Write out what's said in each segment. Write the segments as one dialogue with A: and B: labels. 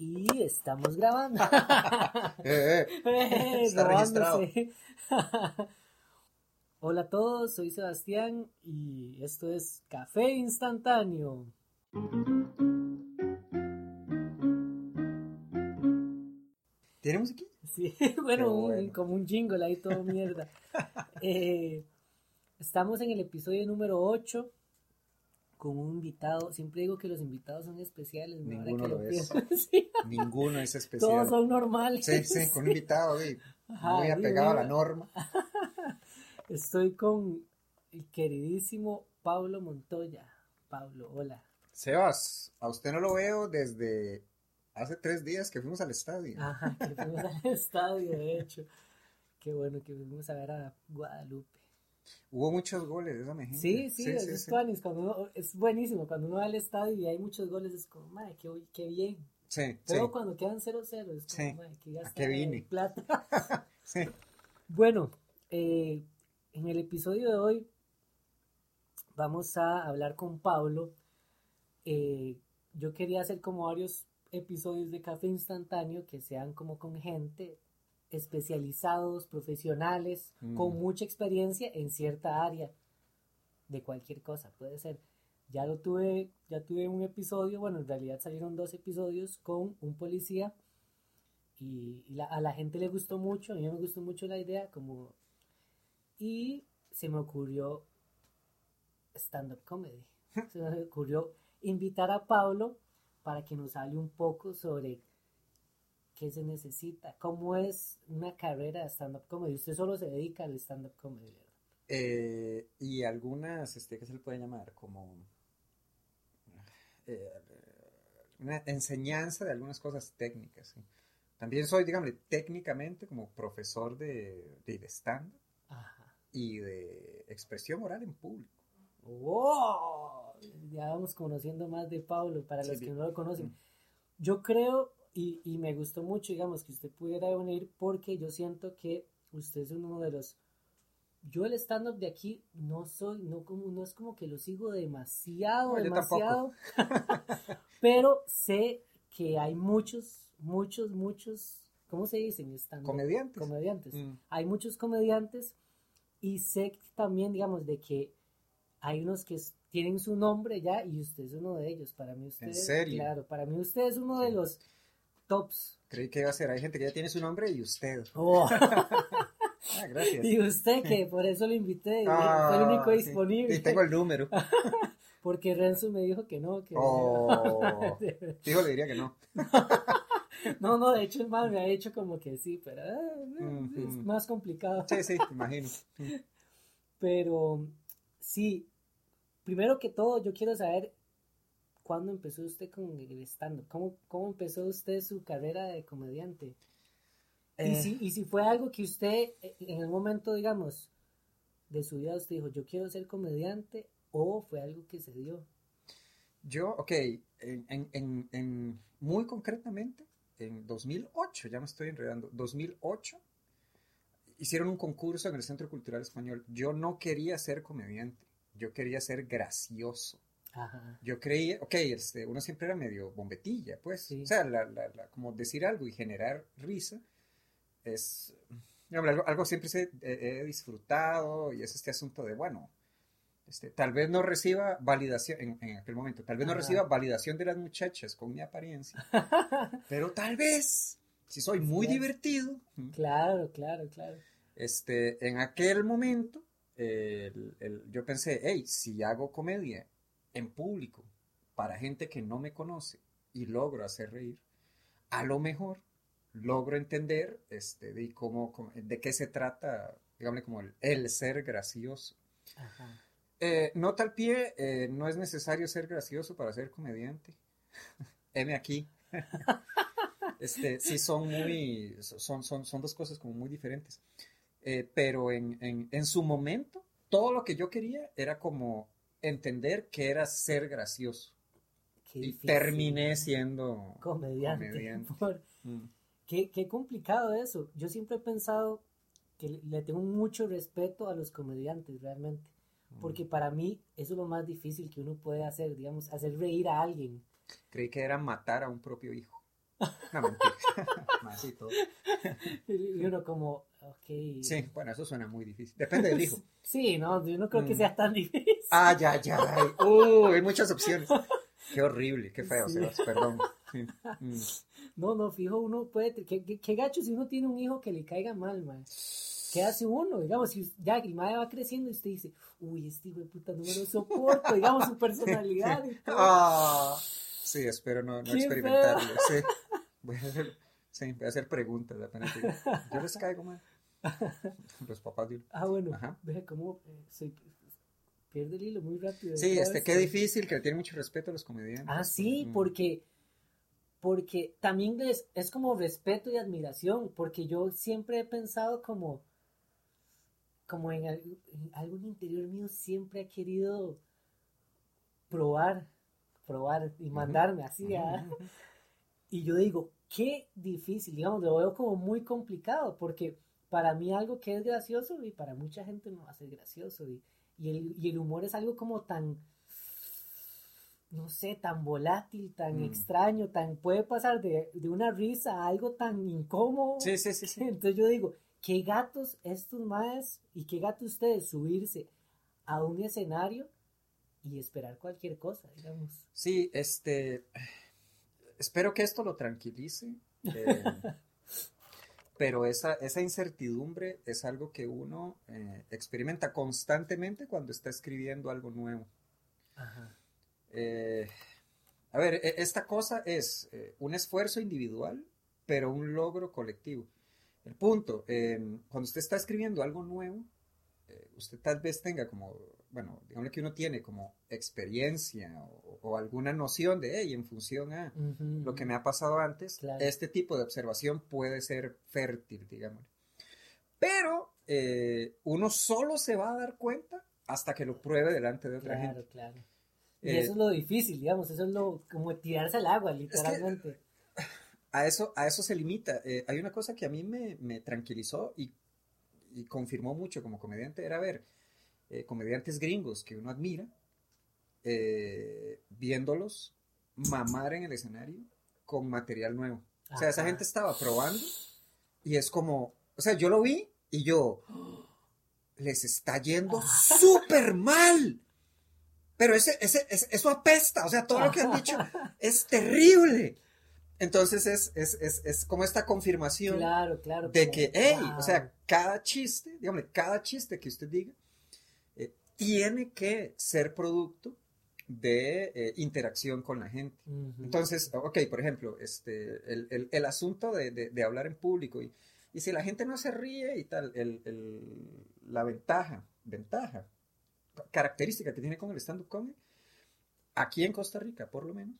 A: Y estamos grabando.
B: Eh, eh, Está registrado.
A: Hola a todos, soy Sebastián y esto es Café Instantáneo.
B: ¿Tiene musiquilla?
A: Sí, bueno,
B: Qué
A: un-
B: bueno.
A: como un jingle ahí todo mierda. Eh, estamos en el episodio número 8 con un invitado. Siempre digo que los invitados son especiales. ¿no?
B: Ninguno
A: que
B: lo es.
A: pienso. Sí,
B: Ninguno es especial.
A: todos son normales.
B: Sí, sí, con un invitado güey,
A: Ajá,
B: muy apegado a la norma.
A: Estoy con el queridísimo Pablo Montoya. Pablo, hola.
B: Sebas, a usted no lo veo desde hace tres días que fuimos al estadio.
A: Ajá, que fuimos al estadio, de hecho. Qué bueno que fuimos a ver a Guadalupe.
B: Hubo muchos goles, esa me.
A: Sí, sí, es,
B: sí,
A: es
B: sí.
A: tuanis, cuando uno- es buenísimo. Cuando uno va al estadio y hay muchos goles, es como, madre, qué, qué bien.
B: Sí,
A: Pero cuando quedan 0-0, es como,
B: Sí.
A: madre, qué
B: ¿A
A: gasta
B: qué vine?
A: plata. Bueno, eh, en el episodio de hoy vamos a hablar con Pablo. Eh, yo quería hacer como varios episodios de café instantáneo que sean como con gente especializados, profesionales,
B: Mm.
A: con mucha experiencia en cierta área de cualquier cosa, puede ser. Ya lo tuve, ya tuve un episodio, bueno, en realidad salieron dos episodios con un policía y, y la- a la gente le gustó mucho, a mí me gustó mucho la idea, como y se me ocurrió stand-up comedy. Se me ocurrió invitar a Pablo para que nos hable un poco sobre qué se necesita, cómo es una carrera de stand-up comedy. Usted solo se dedica al stand-up comedy, ¿verdad?
B: Eh, y algunas, este, ¿qué se le puede llamar? Como eh, una enseñanza de algunas cosas técnicas. ¿sí? También soy, digamos, técnicamente como profesor de, de, de stand
A: Ajá.
B: y de expresión oral en público.
A: ¡Wow! Ya vamos conociendo más de Pablo para
B: Sí,
A: los que no lo conocen.
B: Mm.
A: Yo creo, y, y me gustó mucho, digamos, que usted pudiera venir porque yo siento que usted es uno de los... Yo el stand-up de aquí no soy, no, como, no es como que lo sigo demasiado,
B: No,
A: demasiado, pero sé que hay muchos, muchos, muchos, ¿cómo se dicen? Stand-up?
B: Comediantes.
A: Comediantes
B: Mm.
A: hay muchos comediantes y sé que también, digamos, de que hay unos que tienen su nombre ya y usted es uno de ellos. Para mí usted,
B: ¿En serio?
A: claro, para mí usted es uno de los tops.
B: Creí que iba a ser, hay gente que ya tiene su nombre y usted.
A: Oh,
B: Ah, gracias.
A: y usted que por eso lo invité,
B: Ah,
A: fue el único
B: sí.
A: disponible.
B: Y tengo el número.
A: Porque Renzo me dijo que no, que
B: Oh. Fijo, le diría que no.
A: no, no, de hecho el mal me ha dicho como que sí, pero ah, es más complicado.
B: Sí, sí, te imagino.
A: Pero sí, primero que todo, yo quiero saber cuándo empezó usted con el stand-up. ¿Cómo, ¿Cómo empezó usted su carrera de comediante? Y,
B: Eh.
A: si, y si fue algo que usted, eh, en el momento, digamos, de su vida, usted dijo, yo quiero ser comediante, o fue algo que se dio.
B: Yo, ok, en, en- en- en- muy concretamente, en 2008, ya me estoy enredando, 2008, hicieron un concurso en el Centro Cultural Español. Yo no quería ser comediante, yo quería ser gracioso.
A: Ajá.
B: Yo creía, ok, este, uno siempre era medio bombetilla, pues,
A: Sí.
B: o sea, la- la- la- como decir algo y generar risa es, digamos, algo, algo siempre se, he, he disfrutado y es este asunto de, bueno, este, tal vez no reciba validación, en, en aquel momento, tal vez no reciba validación de las muchachas con mi apariencia, pero tal vez, si soy muy divertido,
A: Claro, claro, claro.
B: este, en aquel momento, el- el- yo pensé, hey, si hago comedia en público para gente que no me conoce y logro hacer reír, a lo mejor logro entender este, de, cómo, cómo- de qué se trata, digamos, como el, el ser gracioso.
A: Ajá.
B: Eh, nota al pie, eh, no es necesario ser gracioso para ser comediante. M aquí. Este, sí, son muy, son, son, son dos cosas como muy diferentes. Eh, pero en, en, en su momento, todo lo que yo quería era como entender que era ser gracioso.
A: Qué
B: Y terminé siendo
A: comediante.
B: comediante.
A: Por-
B: Mm.
A: Qué, qué complicado eso. Yo siempre he pensado que le- tengo mucho respeto a los comediantes, realmente. Porque para mí eso es lo más difícil que uno puede hacer, digamos, hacer reír a alguien.
B: Creí que era matar a un propio hijo. No, mentira. Más y todo.
A: Y uno como, ok.
B: Sí, bueno, eso suena muy difícil. Depende del hijo.
A: Sí, no, yo no creo que
B: Mm.
A: sea tan difícil.
B: Ah, ya, ya. Uh, hay muchas opciones. Qué horrible, qué feo,
A: Sí.
B: Sebas, perdón. Sí. Mm.
A: No, no, fijo, uno puede, qué, qué, qué gacho si uno tiene un hijo que le caiga mal, man. ¿Qué hace uno? Digamos, si ya el mae va creciendo y usted dice, uy, este hijo de puta no me lo soporto, digamos, su personalidad y todo.
B: Ah, sí, espero no, no experimentarlo. Sí. Voy a hacer, sí, voy a hacer preguntas apenas. Yo les caigo mal. Los papás de uno.
A: Ah, bueno,
B: Ajá.
A: ve cómo eh, pierde el hilo muy rápido.
B: Sí, este, qué difícil, que le tiene mucho respeto a los comediantes.
A: Ah, sí,
B: Mm.
A: porque, porque también es, es como respeto y admiración, porque yo siempre he pensado como, como en, en algún interior mío siempre he querido probar, probar y mandarme así. Y yo digo, qué difícil, digamos, lo veo como muy complicado, porque para mí algo que es gracioso y para mucha gente no va a ser gracioso. Y, y el, y el humor es algo como tan, no sé, tan volátil, tan
B: Mm.
A: extraño, tan puede pasar de, de una risa a algo tan incómodo.
B: Sí, sí, sí, sí.
A: Entonces yo digo, qué gatos estos más y qué gatos ustedes subirse a un escenario y esperar cualquier cosa, digamos.
B: Sí, este. Espero que esto lo tranquilice. eh, pero esa, esa incertidumbre es algo que uno eh, experimenta constantemente cuando está escribiendo algo nuevo.
A: Ajá.
B: Eh, a ver, e- esta cosa es eh, un esfuerzo individual, pero un logro colectivo. El punto, cuando usted está escribiendo algo nuevo, eh, usted tal vez tenga como, bueno, digamos que uno tiene como experiencia o, o alguna noción de, hey, en función a
A: Ujú,
B: lo que me ha pasado antes,
A: Claro.
B: este tipo de observación puede ser fértil, digamos. Pero eh, uno solo se va a dar cuenta hasta que lo pruebe delante de otra
A: Claro,
B: gente.
A: claro. Y
B: Eh,
A: eso es lo difícil, digamos, eso es lo como tirarse al agua, literalmente.
B: a eso, a eso se limita. Eh, hay una cosa que a mí me, me tranquilizó y, y confirmó mucho como comediante, era ver eh, comediantes gringos que uno admira, eh, viéndolos mamar en el escenario con material nuevo. O sea, esa gente estaba probando y es como, o sea, yo lo vi y yo, les está yendo súper mal. Pero ese, ese, ese- eso apesta, o sea, todo lo que han dicho es terrible. Entonces es, es, es, es como esta confirmación
A: Claro, claro.
B: de que, hey,
A: wow.
B: o sea, cada chiste, dígame, cada chiste que usted diga, eh, tiene que ser producto de eh, interacción con la gente. Entonces, ok, por ejemplo, este, el, el- el asunto de, de- de hablar en público y, y si la gente no se ríe y tal, el- el- la ventaja, ventaja, característica que tiene con el stand-up comedy, aquí en Costa Rica, por lo menos,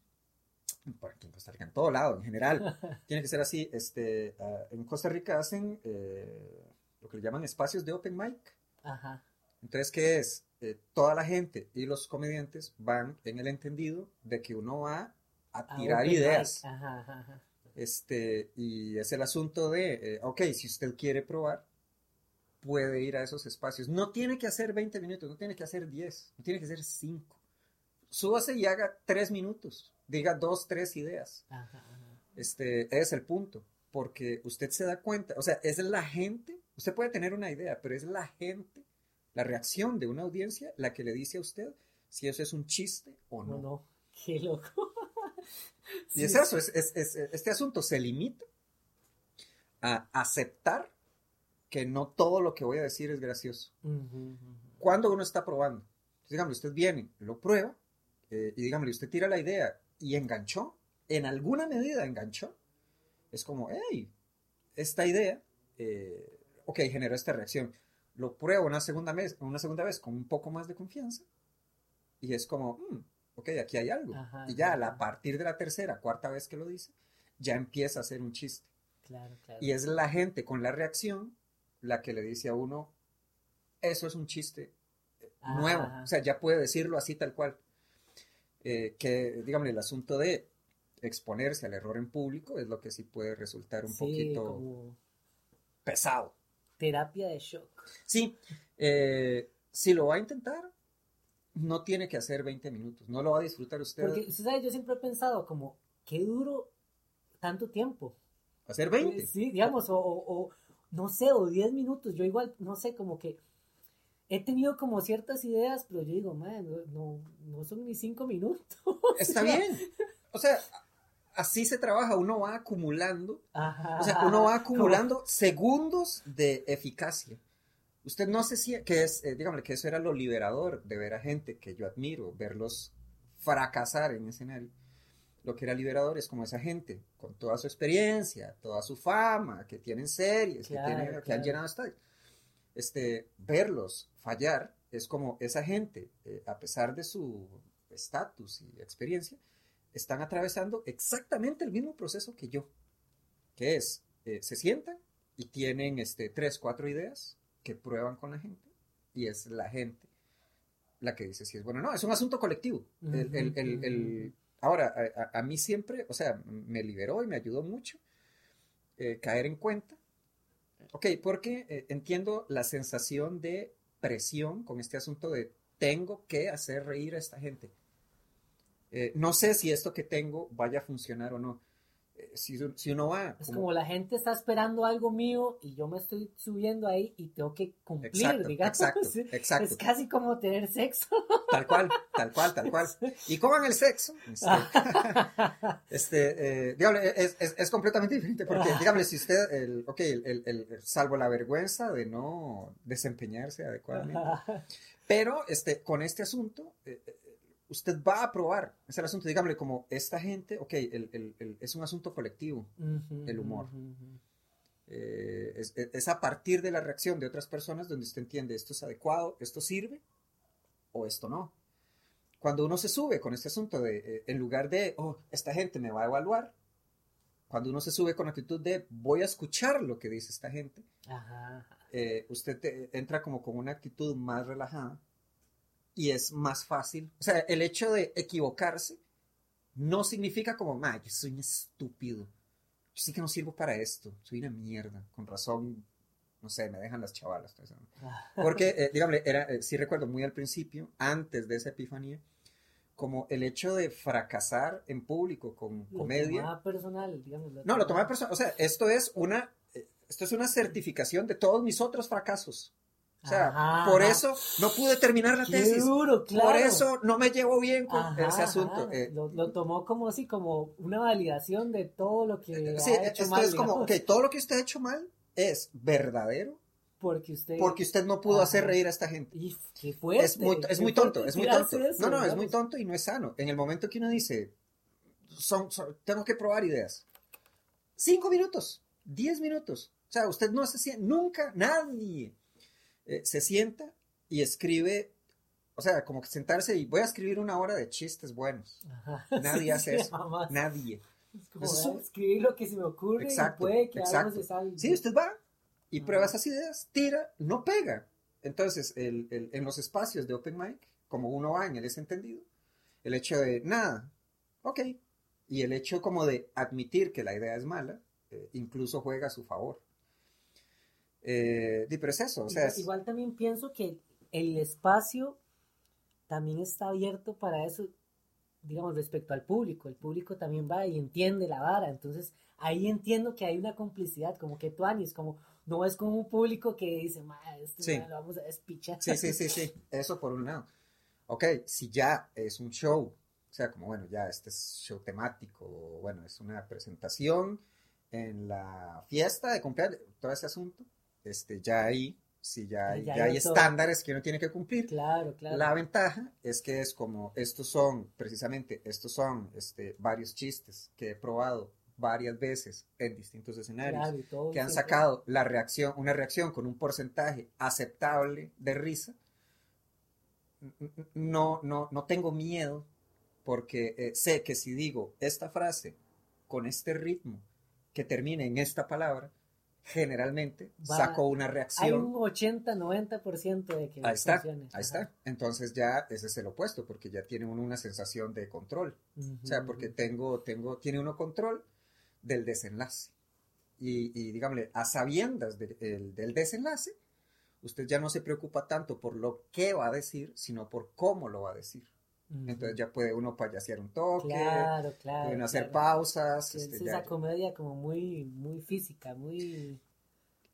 B: por aquí en Costa Rica, en todo lado, en general, tiene que ser así, este, ah, en Costa Rica hacen eh, lo que le llaman espacios de open mic,
A: Ajá.
B: entonces, ¿qué es? Eh, toda la gente y los comediantes van en el entendido de que uno va a
A: A
B: tirar
A: open
B: ideas.
A: ajá, ajá.
B: Este, y es el asunto de, eh, ok, si usted quiere probar, puede ir a esos espacios. No tiene que hacer 20 minutos, no tiene que hacer 10, no tiene que hacer 5. Súbase y haga 3 minutos, diga 2, 3 ideas.
A: Ajá, ajá.
B: Este, es el punto, porque usted se da cuenta, o sea, es la gente, usted puede tener una idea, pero es la gente, la reacción de una audiencia la que le dice a usted si eso es un chiste o no.
A: No, no. Qué loco.
B: Y es eso, es, es- es- este asunto se limita a aceptar que no todo lo que voy a decir es gracioso. Cuando uno está probando, dígame, usted viene, lo prueba, eh, y dígame, usted tira la idea y enganchó, en alguna medida enganchó, es como, hey, esta idea, eh, ok, generó esta reacción. Lo pruebo una segunda vez, una segunda vez con un poco más de confianza, y es como, "Mm, ok, aquí hay algo.
A: Ajá,
B: y ya
A: ajá.
B: a partir de la tercera, cuarta vez que lo dice, ya empieza a ser un chiste.
A: Claro, claro.
B: Y es la gente con la reacción la que le dice a uno, eso es un chiste eh,
A: Ajá,
B: nuevo.
A: ajá.
B: O sea, ya puede decirlo así tal cual. Eh, que, dígame, el asunto de exponerse al error en público es lo que sí puede resultar un
A: Sí,
B: poquito
A: como
B: pesado.
A: terapia de shock.
B: Sí, eh, si lo va a intentar, no tiene que hacer 20 minutos, no lo va a disfrutar usted.
A: Porque, usted sabe, yo siempre he pensado como, qué duro tanto tiempo.
B: Hacer 20.
A: Sí, digamos, o, o, o, no sé, o 10 minutos. Yo igual, no sé, como que he tenido como ciertas ideas, pero yo digo, man, no, no son ni 5 minutos.
B: Está bien. O sea, así se trabaja, uno va acumulando, Ajá, o sea, uno va acumulando como... segundos de eficacia. Usted no sé si, que es, eh, dígame, que eso era lo liberador de ver a gente que yo admiro, verlos fracasar en escenario. Lo que era liberador es como esa gente, con toda su experiencia, toda su fama, que tienen series, claro, que, tienen, claro. que han llenado estadios. Este, verlos fallar es como esa gente, eh, a pesar de su estatus y experiencia, están atravesando exactamente el mismo proceso que yo, que es, eh, se sientan y tienen este, tres, cuatro ideas que prueban con la gente, y es la gente la que dice si es bueno o no, es un asunto colectivo. Uh -huh, el, el, el, el, ahora, a, a, mí siempre, o sea, me liberó y me ayudó mucho eh, caer en cuenta. Ok, porque eh, entiendo la sensación de presión con este asunto de tengo que hacer reír a esta gente. Eh, no sé si esto que tengo vaya a funcionar o no. Eh, si, si, uno va...
A: Es como... como... la gente está esperando algo mío y yo me estoy subiendo ahí y tengo que cumplir,
B: exacto,
A: digamos.
B: Exacto, exacto.
A: Es casi como tener sexo.
B: Tal cual, tal cual, tal cual. Y coman el sexo. Este, este eh, es, es, es, completamente diferente porque, dígame, si usted, el, ok, el, el, el, salvo la vergüenza de no desempeñarse adecuadamente, pero este, con este asunto... Eh, usted va a probar. Es el asunto, dígame, como esta gente, ok, el, el, el, es un asunto colectivo, uh -huh, el humor. Uh -huh. eh, es, es, a partir de la reacción de otras personas donde usted entiende esto es adecuado, esto sirve o esto no. Cuando uno se sube con este asunto de, eh, en lugar de, oh, esta gente me va a evaluar, cuando uno se sube con actitud de, voy a escuchar lo que dice esta gente,
A: Ajá.
B: Eh, usted te, entra como con una actitud más relajada y es más fácil. O sea, el hecho de equivocarse no significa como, ma, yo soy un estúpido. Yo sí que no sirvo para esto. Soy una mierda. Con razón, no sé, me dejan las chavalas. Porque, eh, dígame, era, eh, sí recuerdo muy al principio, antes de esa epifanía, como el hecho de fracasar en público con
A: lo
B: comedia.
A: Tomaba personal, digamos.
B: No, lo tomaba personal. O sea, esto es una, eh, esto es una certificación de todos mis otros fracasos. O sea, ajá, por eso no pude terminar la tesis.
A: Duro, claro.
B: Por eso no me llevo bien con ajá, ese asunto.
A: Eh, lo, lo, tomó como así, como una validación de todo lo que
B: sí,
A: ha hecho
B: esto
A: mal.
B: es como, ok, todo lo que usted ha hecho mal es verdadero.
A: Porque usted,
B: porque usted no pudo ajá. hacer reír a esta gente.
A: Y qué fuerte,
B: es muy, es muy tonto, es muy tonto. Eso, no, no, es muy tonto y no es sano. En el momento que uno dice, son, son, tengo que probar ideas. Cinco minutos, diez minutos. O sea, usted no se siente, nunca, nadie eh, se sienta y escribe, o sea, como que sentarse y voy a escribir una hora de chistes buenos.
A: Ajá.
B: Nadie
A: sí,
B: hace
A: sí,
B: eso.
A: Jamás.
B: Nadie.
A: Es como es un... escribir lo que se me ocurre
B: exacto,
A: y puede que
B: exacto.
A: algo se salga.
B: Sí, usted va y prueba esas ideas, tira, no pega. Entonces, el, el, en los espacios de Open Mic, como uno va en el entendido, el hecho de nada, ok, y el hecho como de admitir que la idea es mala, eh, incluso juega a su favor. Eh, pero es eso, o sea,
A: igual,
B: es...
A: igual también pienso que el espacio también está abierto para eso, digamos, respecto al público. El público también va y entiende la vara. Entonces, ahí entiendo que hay una complicidad, como que tú, Anis, como no es como un público que dice, esto
B: sí.
A: lo vamos a despichar.
B: Sí, sí, sí, sí. Eso por un lado. Ok, si ya es un show, o sea, como bueno, ya este es show temático, bueno, es una presentación en la fiesta de cumpleaños, todo ese asunto, este, ya ahí, si ya hay, ya, ya hay estándares que uno tiene que cumplir.
A: Claro, claro.
B: La ventaja es que es como, estos son, precisamente, estos son este, varios chistes que he probado varias veces en distintos escenarios,
A: claro,
B: que han sacado la reacción, una reacción con un porcentaje aceptable de risa. No, no, no tengo miedo porque eh, sé que si digo esta frase con este ritmo que termine en esta palabra, generalmente
A: Va,
B: saco una reacción.
A: Hay un 80-90% de que
B: ahí está, funcione. Ahí Ajá. está. Entonces ya ese es el opuesto, porque ya tiene uno una sensación de control. Uh -huh, o sea, porque tengo, tengo, tiene uno control del desenlace. Y, y digámosle, a sabiendas de, el, del desenlace, usted ya no se preocupa tanto por lo que va a decir, sino por cómo lo va a decir. Entonces ya puede uno payasear un toque,
A: Claro, claro.
B: pueden hacer
A: claro.
B: pausas.
A: Que es
B: este, ya-
A: esa comedia como muy, muy física, muy...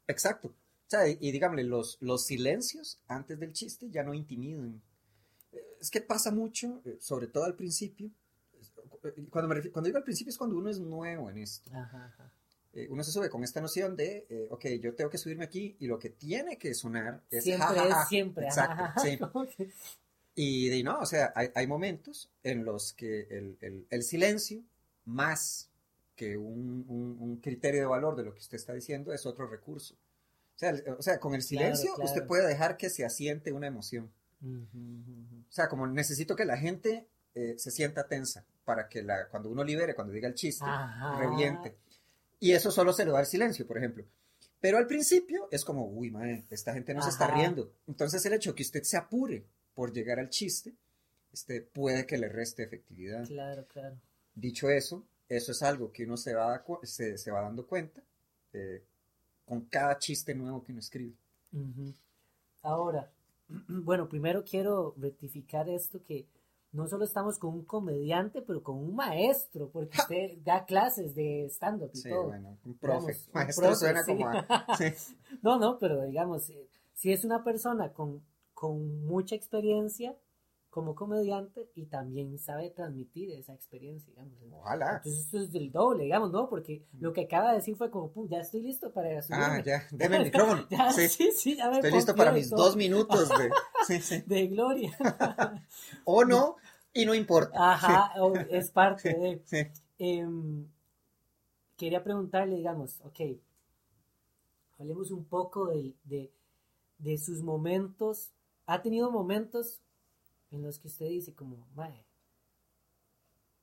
B: Exacto. O sea, y, y dígame, los, los silencios antes del chiste ya no intimidan. Es que pasa mucho, eh, sobre todo al principio. Eh, Cuando, me refi- cuando digo al principio es cuando uno es nuevo en esto.
A: Ajá, ajá.
B: Eh, uno se sube con esta noción de, eh, ok, yo tengo que subirme aquí y lo que tiene que sonar es
A: Siempre
B: ja, ja, ja.
A: es siempre.
B: Exacto,
A: ajá,
B: sí. Y de, no, o sea, hay, hay momentos en los que el, el- el silencio, más que un, un- un criterio de valor de lo que usted está diciendo, es otro recurso. O sea, el- o sea con el silencio
A: claro.
B: usted puede dejar que se asiente una emoción. O sea, como necesito que la gente eh, se sienta tensa para que la, cuando uno libere, cuando diga el chiste,
A: Ajá.
B: reviente. Y eso solo se lo da el silencio, por ejemplo. Pero al principio es como, uy, madre, esta gente no se está
A: Ajá.
B: riendo. Entonces el hecho que usted se apure por llegar al chiste, este, puede que le reste efectividad.
A: Claro, claro.
B: Dicho eso, eso es algo que uno se va, se, se va dando cuenta eh, con cada chiste nuevo que uno escribe.
A: Ahora, bueno, primero quiero rectificar esto que no solo estamos con un comediante, pero con un maestro, porque usted da clases de stand-up y
B: Sí,
A: todo.
B: bueno, un profe.
A: Digamos, un
B: Maestro
A: profe,
B: suena
A: sí.
B: como a... sí.
A: No, no, pero digamos, eh, si es una persona con, con mucha experiencia como comediante y también sabe transmitir esa experiencia, digamos.
B: Ojalá.
A: Entonces esto es del doble, digamos, ¿no? Porque lo que acaba de decir fue como, "Pum, ya estoy listo para subirme.
B: Ah, ya, deme el micrófono.
A: Ya,
B: Sí.
A: sí, sí, ya me
B: Estoy listo para mis
A: todo.
B: dos minutos de... Sí, sí.
A: de gloria.
B: O no, y no importa.
A: Ajá, o- es parte de...
B: Sí.
A: Em, quería preguntarle, digamos, ok, hablemos un poco de, de, de sus momentos. ¿Ha tenido momentos en los que usted dice como, mae,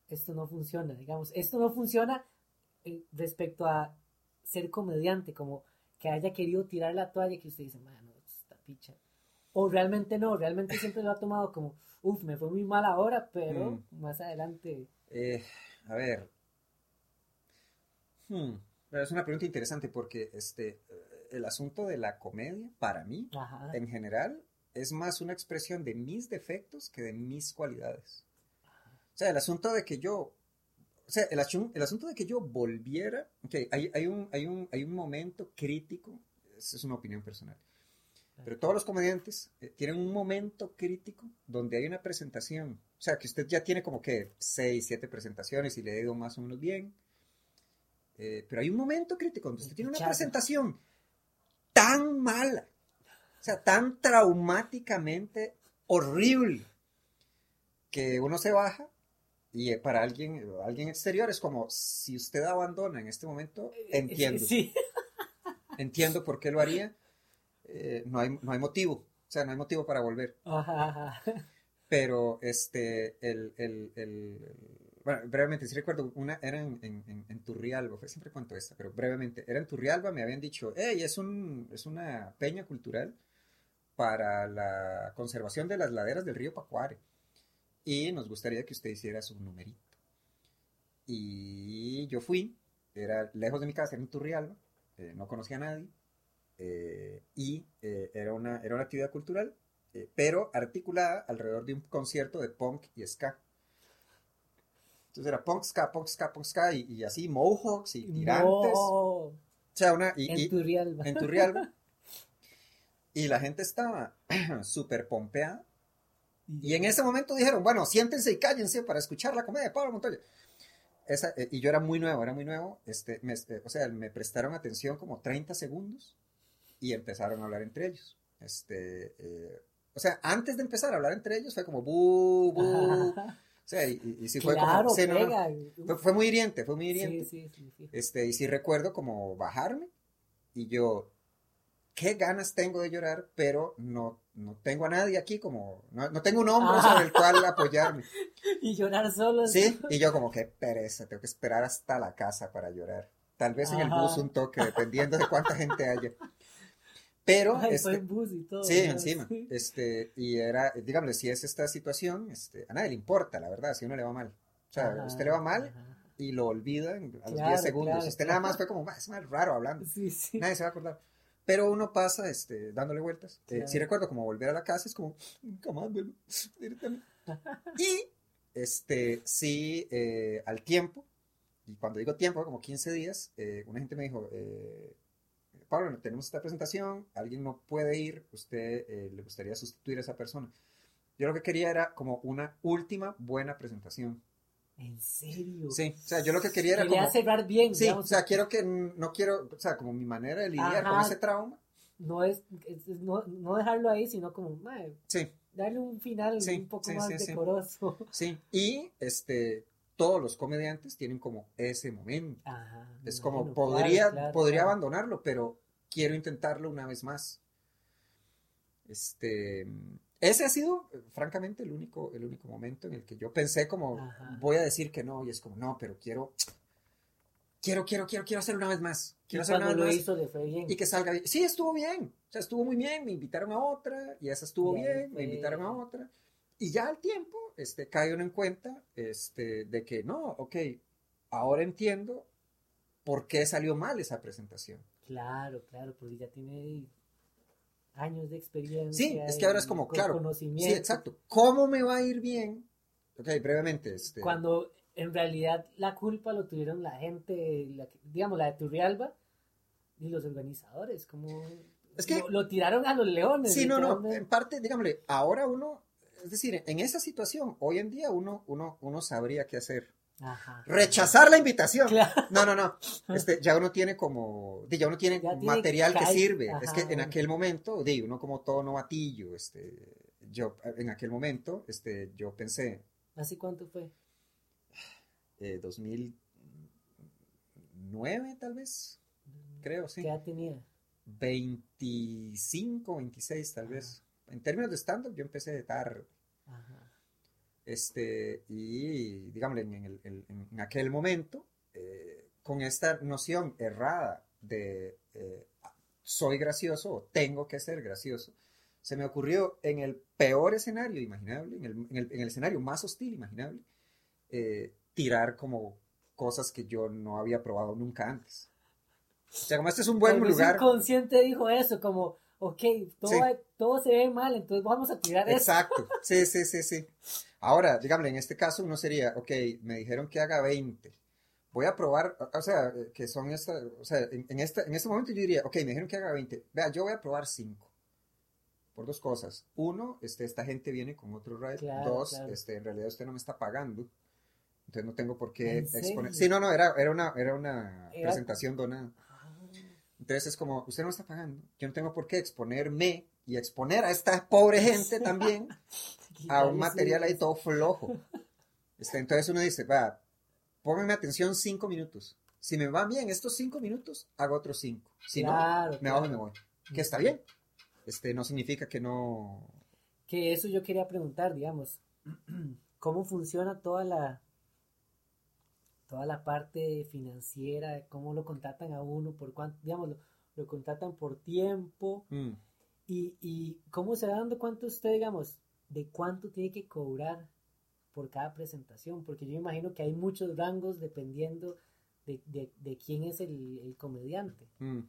A: esto no funciona, digamos, esto no funciona eh, respecto a ser comediante, como que haya querido tirar la toalla que usted dice, mae, no, esta picha. O realmente no, realmente siempre lo ha tomado como, uff, me fue muy mal ahora, pero más adelante...
B: Eh, a ver. Hmm, pero Es una pregunta interesante porque este, eh, el asunto de la comedia, para mí,
A: Ajá.
B: en general, es más una expresión de mis defectos que de mis cualidades. O sea, el asunto de que yo, o sea, el, asun- el asunto de que yo volviera, ok, hay, hay, un, hay, un, hay un momento crítico, esa es una opinión personal, pero todos los comediantes eh, tienen un momento crítico donde hay una presentación, o sea, que usted ya tiene como que seis, siete presentaciones y le ha ido más o menos bien, eh, pero hay un momento crítico donde usted tiene una presentación tan mala, o sea, tan traumáticamente horrible, que uno se baja y eh, para alguien, alguien exterior es como, si usted abandona en este momento, entiendo,
A: Sí.
B: entiendo por qué lo haría, eh, no, hay, no hay motivo, o sea, no hay motivo para volver.
A: Ajá.
B: Pero, este, el, el, el- bueno, brevemente, sí recuerdo, una era en, en, en- en Turrialba, fue siempre cuento esta, pero brevemente, era en Turrialba, me habían dicho, hey, es, un, es una peña cultural para la conservación de las laderas del río Pacuare, y nos gustaría que usted hiciera su numerito. Y yo fui, era lejos de mi casa, era en Turrialba, eh, no conocía a nadie, eh, y eh, era, una, era una actividad cultural eh, pero articulada alrededor de un concierto de punk y ska. Entonces era punk, ska, punk, ska, punk, ska, y, y así mohawks y tirantes. O
A: No.
B: sea, una, y,
A: En
B: y-
A: Turrialba.
B: en Turrialba. Y la gente estaba súper pompeada. Y en ese momento dijeron, bueno, siéntense y cállense para escuchar la comedia de Pablo Montoya. Esa, eh, y yo era muy nuevo, era muy nuevo. Este, me- eh, o sea, me prestaron atención como 30 segundos y empezaron a hablar entre ellos. Este, eh, o sea, antes de empezar a hablar entre ellos fue como bu, bu. O sea, y, y, y sí fue
A: claro,
B: como. sí, no, no. Fue, fue muy hiriente, fue muy hiriente.
A: Sí.
B: Este, y sí recuerdo como bajarme y yo, qué ganas tengo de llorar, pero no, no tengo a nadie aquí, como, no, no tengo un hombro
A: Ah.
B: sobre el cual apoyarme.
A: Y llorar solo.
B: Sí, y yo como, qué pereza, tengo que esperar hasta la casa para llorar. Tal vez en el
A: Ajá.
B: bus un toque, dependiendo de cuánta gente haya. Pero,
A: Ay,
B: este,
A: bus y todo.
B: Sí,
A: ¿no?
B: encima.
A: Sí.
B: Este, y era, dígame, si es esta situación, este, a nadie le importa, la verdad, si uno le va mal. O sea,
A: Ajá,
B: usted le va mal
A: ajá.
B: y lo olvida a los
A: Claro,
B: 10 segundos.
A: claro,
B: usted
A: claro.
B: nada más fue como, "Ah, es más raro hablando.
A: Sí, sí.
B: Nadie se va a acordar. Pero uno pasa este, dándole vueltas. Eh, sí recuerdo como volver a la casa, es como, nunca más vuelvo. directamente". Y, este, sí, eh, al tiempo, y cuando digo tiempo, como 15 días, eh, una gente me dijo, eh, Pablo, tenemos esta presentación, alguien no puede ir, usted eh, le gustaría sustituir a esa persona. Yo lo que quería era como una última buena presentación.
A: ¿En serio?
B: Sí, o sea, yo lo que quería era
A: Quería
B: como...
A: cerrar bien,
B: Sí,
A: digamos,
B: o sea, quiero que, no quiero, o sea, como mi manera de lidiar con ese trauma.
A: no es, no, no dejarlo ahí, sino como, mae,
B: Sí,
A: darle un final
B: Sí,
A: un poco
B: sí,
A: más decoroso.
B: sí. Y, este, todos los comediantes tienen como ese momento.
A: Ajá,
B: Es como, podría,
A: claro, claro,
B: podría
A: claro.
B: abandonarlo, pero quiero intentarlo una vez más. Este, ese ha sido, eh, francamente, el único, el único momento en el que yo pensé como,
A: Ajá.
B: voy a decir que no, y es como, no, pero quiero, quiero, quiero, quiero, quiero hacer una vez más.
A: Y
B: Quiero hacer una vez
A: lo
B: más.
A: hizo le fue bien.
B: Y que salga bien. Sí, estuvo bien. O sea, estuvo muy bien. Me invitaron a otra y esa estuvo
A: Y ahí
B: bien. Me invitaron a otra. Y ya al tiempo, este, cae uno en cuenta, este, de que no, ok, ahora entiendo por qué salió mal esa presentación.
A: Claro, claro, porque ya tiene años de experiencia.
B: Sí, es que ahora es como, claro.
A: Conocimiento.
B: Sí, exacto. ¿Cómo me va a ir bien? Ok, brevemente, este.
A: Cuando en realidad la culpa lo tuvieron la gente, la digamos, la de Turrialba y los organizadores, como
B: Es que-
A: lo, lo tiraron a los leones.
B: Sí, no, no, en parte, dígame, ahora uno, es decir, en esa situación, hoy en día uno, uno, uno sabría qué hacer.
A: Ajá.
B: Rechazar la invitación.
A: Claro.
B: No, no, no. Este, ya uno tiene como, ya uno tiene
A: Ya tiene
B: material que sirve.
A: Ajá,
B: es que en aquel momento, di, uno como todo novatillo, este, yo, en aquel momento, este, yo pensé,
A: ¿Así cuánto fue?
B: eh, 2009 tal vez, creo, sí.
A: ¿Qué edad tenía?
B: 25, 26 tal vez. En términos de stand-up, yo empecé de tarde. Este, y digámosle, en, el- el- en aquel momento, eh, con esta noción errada de eh, soy gracioso o tengo que ser gracioso, se me ocurrió en el peor escenario imaginable, en el, en el- en el escenario más hostil imaginable, eh, tirar como cosas que yo no había probado nunca antes. O sea, como este es un buen
A: Tal vez
B: lugar.
A: inconsciente dijo eso, como, ok, todo,
B: Sí.
A: Todo se ve mal, entonces vamos a tirar eso.
B: Exacto, sí, sí, sí, sí. Ahora, dígame, en este caso uno sería, ok, me dijeron que haga 20. Voy a probar, o- sea, que son estas, o sea, en, en este, en este momento yo diría, ok, me dijeron que haga 20. Vea, yo voy a probar 5. Por dos cosas. Uno, este, esta gente viene con otro ride.
A: Claro,
B: dos,
A: claro.
B: este, en realidad usted no me está pagando. Entonces no tengo por qué exponer. Sí, no, no, era, era una, era una
A: Era-
B: presentación donada.
A: Ah,
B: Entonces es como, usted no me está pagando. Yo no tengo por qué exponerme y exponer a esta pobre gente también a un material ahí todo flojo. Este, entonces uno dice, va, póngame atención cinco minutos. Si me van bien estos cinco minutos, hago otros cinco. Si
A: Claro,
B: no, me bajo y me voy. Que está bien. Este, no significa que no...
A: Que eso yo quería preguntar, digamos, ¿cómo funciona toda la toda la parte financiera? ¿Cómo lo contratan a uno? ¿Por cuánto? Digamos, lo, lo contratan por tiempo
B: Mm,
A: y, y cómo se va dando cuánto usted, digamos, de cuánto tiene que cobrar por cada presentación, porque yo imagino que hay muchos rangos dependiendo de, de- de quién es el, el comediante.
B: mm.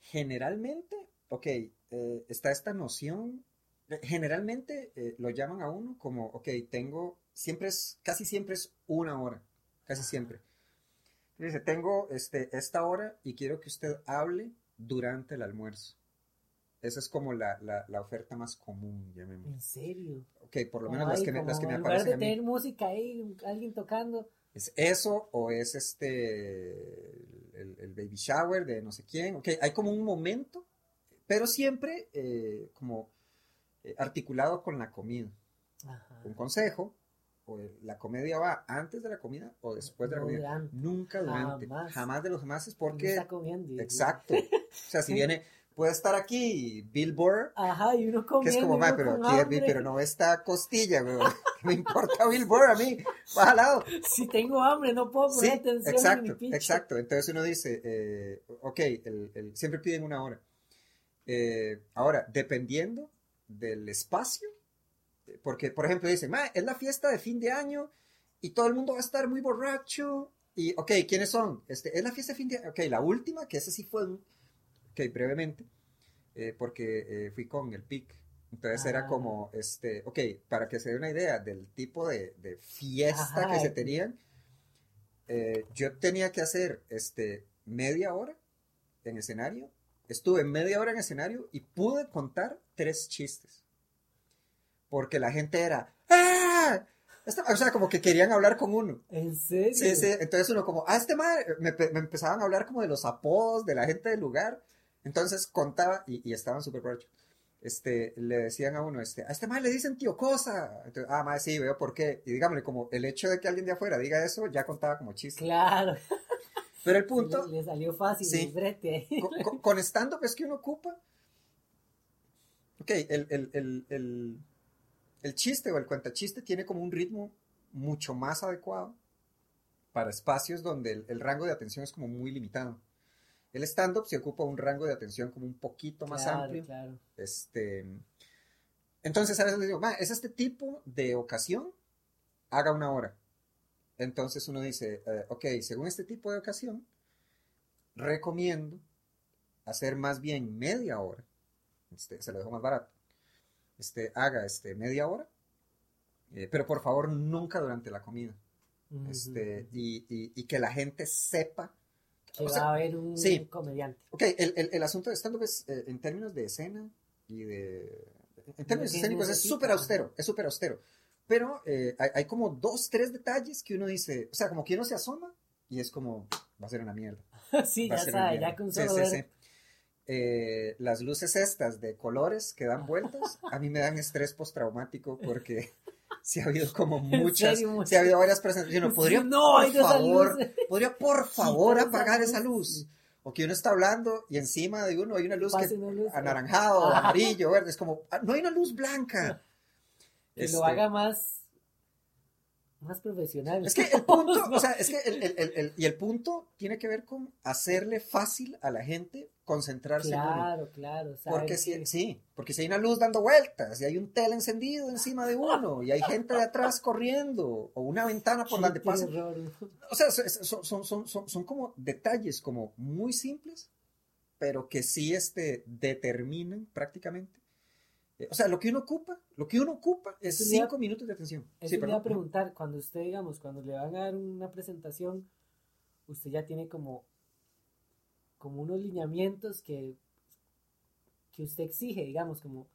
B: Generalmente, ok, eh, está esta noción, eh, generalmente eh, lo llaman a uno como, ok, tengo, siempre es, casi siempre es una hora, casi siempre. Dice, tengo este, esta hora y quiero que usted hable durante el almuerzo. Esa es como la, la, la oferta más común, llamémoslo.
A: ¿En serio?
B: Ok, por lo menos las
A: Ay,
B: que me, las que me
A: en lugar
B: aparecen
A: de
B: a mí.
A: tener música ahí, alguien tocando.
B: ¿Es eso o es este el, el baby shower de no sé quién? Ok, hay como un momento, pero siempre eh, como eh, articulado con la comida.
A: Ajá.
B: Un consejo, o la comedia va antes de la comida o después de la comida.
A: durante.
B: Nunca durante.
A: Jamás.
B: Jamás de los jamás es porque...
A: está comiendo
B: Exacto. O sea, si viene, puede estar aquí Bill Burr,
A: Ajá, y uno
B: que
A: comiendo.
B: es como, "Ma, pero,
A: con
B: aquí,
A: hambre.
B: pero no esta costilla. ¿Qué me importa Bill Burr a mí? Baja al lado.
A: Si tengo hambre, no puedo poner
B: Sí,
A: atención en mi
B: exacto, exacto. Entonces uno dice, eh, ok, el- el- siempre piden una hora. Eh, ahora, dependiendo del espacio, porque, por ejemplo, dicen, "Ma, es la fiesta de fin de año y todo el mundo va a estar muy borracho. Y, ok, ¿quiénes son? Este, es la fiesta de fin de año. Ok, la última, que ese sí fue, un- ok, brevemente, eh, porque eh, fui con el PIC Entonces era
A: Ah.
B: como, este, ok, para que se dé una idea del tipo de, de fiesta
A: Ajá.
B: que se tenían, eh, yo tenía que hacer, este, media hora en escenario, estuve media hora en escenario y pude contar tres chistes. Porque la gente era, ¡ah! O sea, como que querían hablar con uno.
A: ¿En serio?
B: Sí, sí, entonces uno como, ah, este madre, me, me empezaban a hablar como de los apodos de la gente del lugar, entonces contaba, y, y estaban súper borrachos, este, le decían a uno, este, a este madre le dicen tío cosa, entonces, ah, madre, sí, veo por qué, y dígame, como el hecho de que alguien de afuera diga eso, ya contaba como chiste,
A: Claro.
B: pero el punto,
A: Le, le salió fácil
B: Sí. con, con- con stand-up es que uno ocupa, ok, el, el, el, el, el chiste o el cuentachiste tiene como un ritmo mucho más adecuado para espacios donde el, el rango de atención es como muy limitado. El stand-up se ocupa un rango de atención como un poquito más
A: claro,
B: amplio.
A: claro.
B: Este, entonces a veces les digo, "Ma, es este tipo de ocasión, haga una hora. Entonces uno dice, eh, ok, según este tipo de ocasión, recomiendo hacer más bien media hora. Este, se lo dejo más barato. Este, haga este, media hora, eh, pero por favor nunca durante la comida. Este, y, y- y que la gente sepa. O sea,
A: va a haber un
B: sí.
A: comediante.
B: Ok, el, el- el asunto de stand-up es, eh, en términos de escena y de... En términos escénicos es súper austero, es súper austero. Pero eh, hay, hay como dos, tres detalles que uno dice, o sea, como que uno se asoma y es como, va a ser una mierda.
A: sí,
B: va
A: ya sabe, ya con solo
B: sí,
A: ver.
B: sí. Eh, las luces estas de colores que dan vueltas, a mí me dan estrés postraumático porque sí ha habido como muchas,
A: serio?
B: sí ha habido varias presentaciones. Podría,
A: No,
B: por favor, podría por favor apagar esa luz. O que uno está hablando y encima de uno hay una luz que
A: una luz.
B: anaranjado,
A: Ajá.
B: amarillo, verde, es como, ah, no hay una luz blanca.
A: Que
B: Este,
A: lo haga más, más profesional.
B: Es que el punto, o sea, es que el- el- el- y el punto tiene que ver con hacerle fácil a la gente concentrarse en uno.
A: Claro, claro. saber
B: Porque si, sí, porque si hay una luz dando vueltas y hay un tele encendido encima de uno y hay gente de atrás corriendo o una ventana por donde pasa. O sea, son, son, son, son, son como detalles como muy simples, pero que sí este, determinan prácticamente. eh, O sea, lo que uno ocupa, lo que uno ocupa es
A: Eso le iba-
B: cinco minutos de atención.
A: Eso
B: Sí,
A: le iba a preguntar, cuando usted, digamos, cuando le van a dar una presentación, usted ya tiene como, como unos lineamientos que, que usted exige, digamos, como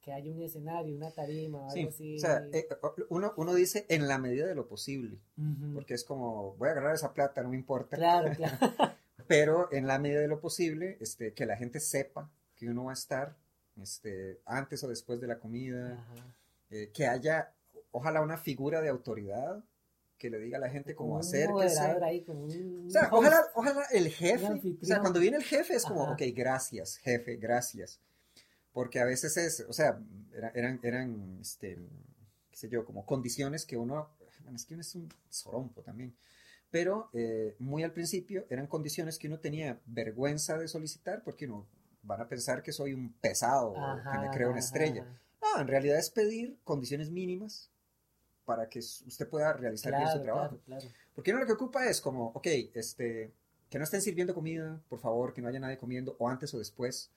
A: que haya un escenario, una tarima
B: Sí,
A: algo así.
B: o sea, eh, uno, uno dice en la medida de lo posible, porque es como, voy a agarrar esa plata, no me importa.
A: Claro, claro.
B: pero en la medida de lo posible, este, que la gente sepa que uno va a estar este, antes o después de la comida, eh, que haya, ojalá, una figura de autoridad que le diga a la gente
A: Como
B: cómo
A: un
B: O sea, ojalá, ojalá el jefe, o sea, cuando viene el jefe es como,
A: Ajá.
B: ok, gracias, jefe, gracias. Porque a veces es, o sea, era- eran, eran, este, qué sé yo, como condiciones que uno, bueno, es que uno es un sorompo también, pero eh, muy al principio eran condiciones que uno tenía vergüenza de solicitar porque uno van a pensar que soy un pesado o que me creo una estrella.
A: ajá.
B: No, en realidad es pedir condiciones mínimas para que usted pueda realizar bien su
A: Claro,
B: trabajo.
A: claro, claro.
B: Porque uno lo que ocupa es como, ok, este, que no estén sirviendo comida, por favor, que no haya nadie comiendo, o antes o después.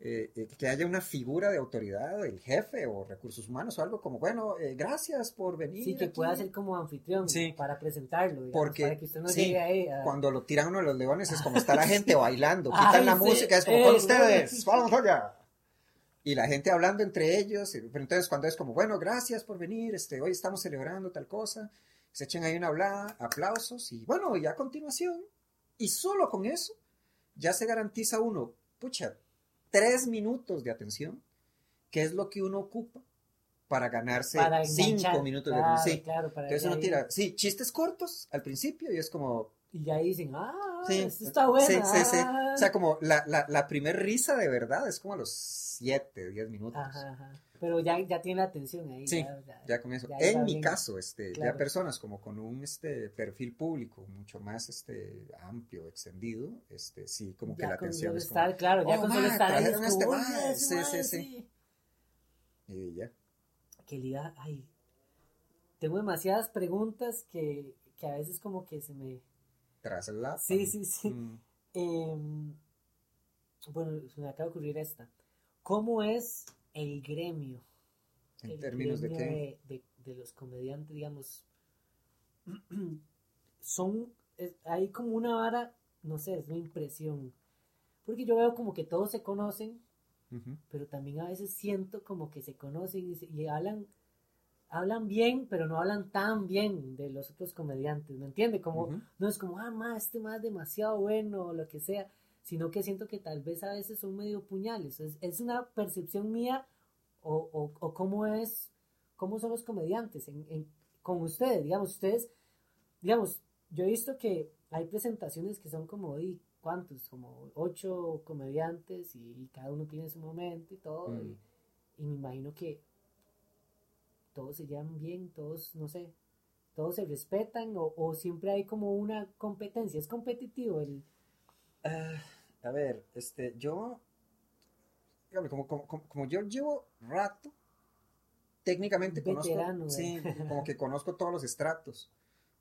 B: Eh, eh, que haya una figura de autoridad, el jefe o recursos humanos o algo como, bueno, eh, gracias por venir.
A: Sí, que
B: aquí".
A: pueda ser como anfitrión
B: Sí.
A: para presentarlo, digamos,
B: Porque,
A: para que usted no
B: sí,
A: llegue ahí a...
B: Cuando lo tiran uno de los leones es como está la gente bailando,
A: Ay,
B: quitan la
A: sí,
B: música, es como,
A: eh,
B: con
A: no.
B: ustedes, vamos allá. Y la gente hablando entre ellos, pero entonces cuando es como, bueno, gracias por venir, este, hoy estamos celebrando tal cosa, se echan ahí una hablada, aplausos y bueno, y a continuación, y solo con eso, ya se garantiza uno, pucha, tres minutos de atención, que es lo que uno ocupa para ganarse
A: para
B: cinco minutos de
A: claro,
B: atención. Sí.
A: claro, para
B: Entonces uno
A: ahí-
B: tira, sí, chistes cortos al principio y es como,
A: Y ya dicen, ah,
B: Sí,
A: esto está bueno.
B: sí, sí, sí.
A: ah".
B: O sea, como la, la, la primer risa de verdad es como a los 7, 10 minutos.
A: Ajá, ajá. Pero ya, ya tiene la atención ahí.
B: Sí,
A: ya, ya.
B: Ya.
A: Ya
B: en mi
A: bien.
B: caso, este, ya personas como con un este perfil público mucho más este amplio, extendido, este, sí, como que
A: Ya
B: la atención
A: solo
B: es como,
A: estar, claro, ya
B: "Oh,
A: con solo estar ahí
B: este
A: como,
B: Sí, sí, sí. y ya.
A: Que le iba- ay, tengo demasiadas preguntas que, que a veces como que se me...
B: Traslapan.
A: Sí, sí, sí.
B: Mm,
A: Em, bueno, se me acaba de ocurrir esta. ¿Cómo es el gremio.
B: ¿En
A: el
B: términos de
A: gremio
B: qué?
A: De, de- de los comediantes, digamos, son, es- hay como una vara, no sé, es mi impresión. Porque yo veo como que todos se conocen, pero también a veces siento como que se conocen y, se- y hablan, hablan bien, pero no hablan tan bien de los otros comediantes, ¿me entiende? Como,
B: Ujú.
A: no es como, ah, ma, este más demasiado bueno o lo que sea, sino que siento que tal vez a veces son medio puñales. Es, es una percepción mía o, o, o cómo es, cómo son los comediantes en, en- con ustedes, digamos, ustedes, digamos, yo he visto que hay presentaciones que son como, ¿y cuántos? Como ocho comediantes y, cada uno tiene su momento y todo,
B: Mm.
A: y, y me imagino que todos se llevan bien, todos, no sé, todos se respetan o, o siempre hay como una competencia, es competitivo el...
B: Ah, a ver, este, yo, como, como, como- como yo llevo rato, técnicamente conozco,
A: Veterano,
B: sí,
A: ¿verdad?
B: como que conozco todos los estratos.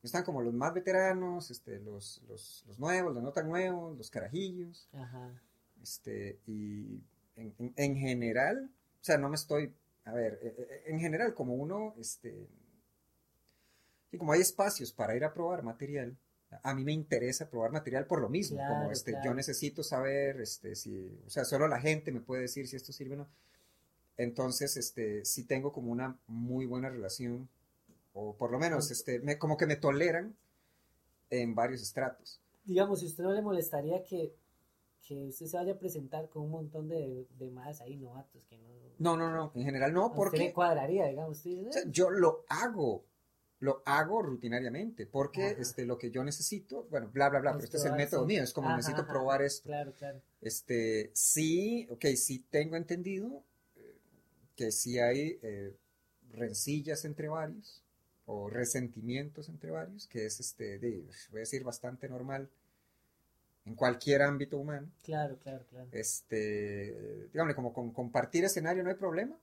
B: Están como los más veteranos, este, los, los, los nuevos, los no tan nuevos, los carajillos,
A: Ajá,
B: este, y en, en- en general, o sea, no me estoy, a ver, eh, eh, en general, como uno, este, y como hay espacios para ir a probar material, a mí me interesa probar material por lo mismo,
A: Claro,
B: como este,
A: claro.
B: yo necesito saber, este, si, o sea, solo la gente me puede decir si esto sirve o no. Entonces, este, sí tengo como una muy buena relación, o por lo menos, este, me, como que me toleran en varios estratos.
A: digamos, si usted no le molestaría que, que usted se vaya a presentar con un montón de, de más ahí novatos que no...
B: No, no, no, en general no,
A: usted
B: porque
A: le cuadraría, digamos, usted dice,
B: O sea,
A: "Eh,
B: yo lo hago, lo hago rutinariamente, porque
A: Ajá.
B: este, lo que yo necesito, bueno, bla, bla, bla,
A: Es
B: pero este es el método
A: sí.
B: mío, es como
A: Ajá,
B: necesito
A: ajá.
B: probar esto.
A: claro, claro,
B: Este, sí, ok, sí tengo entendido eh, que sí hay eh, rencillas entre varios, o resentimientos entre varios, que es, este, de, voy a decir, bastante normal en cualquier ámbito humano.
A: claro, claro, claro.
B: Este, dígame, como con compartir escenario no hay problema,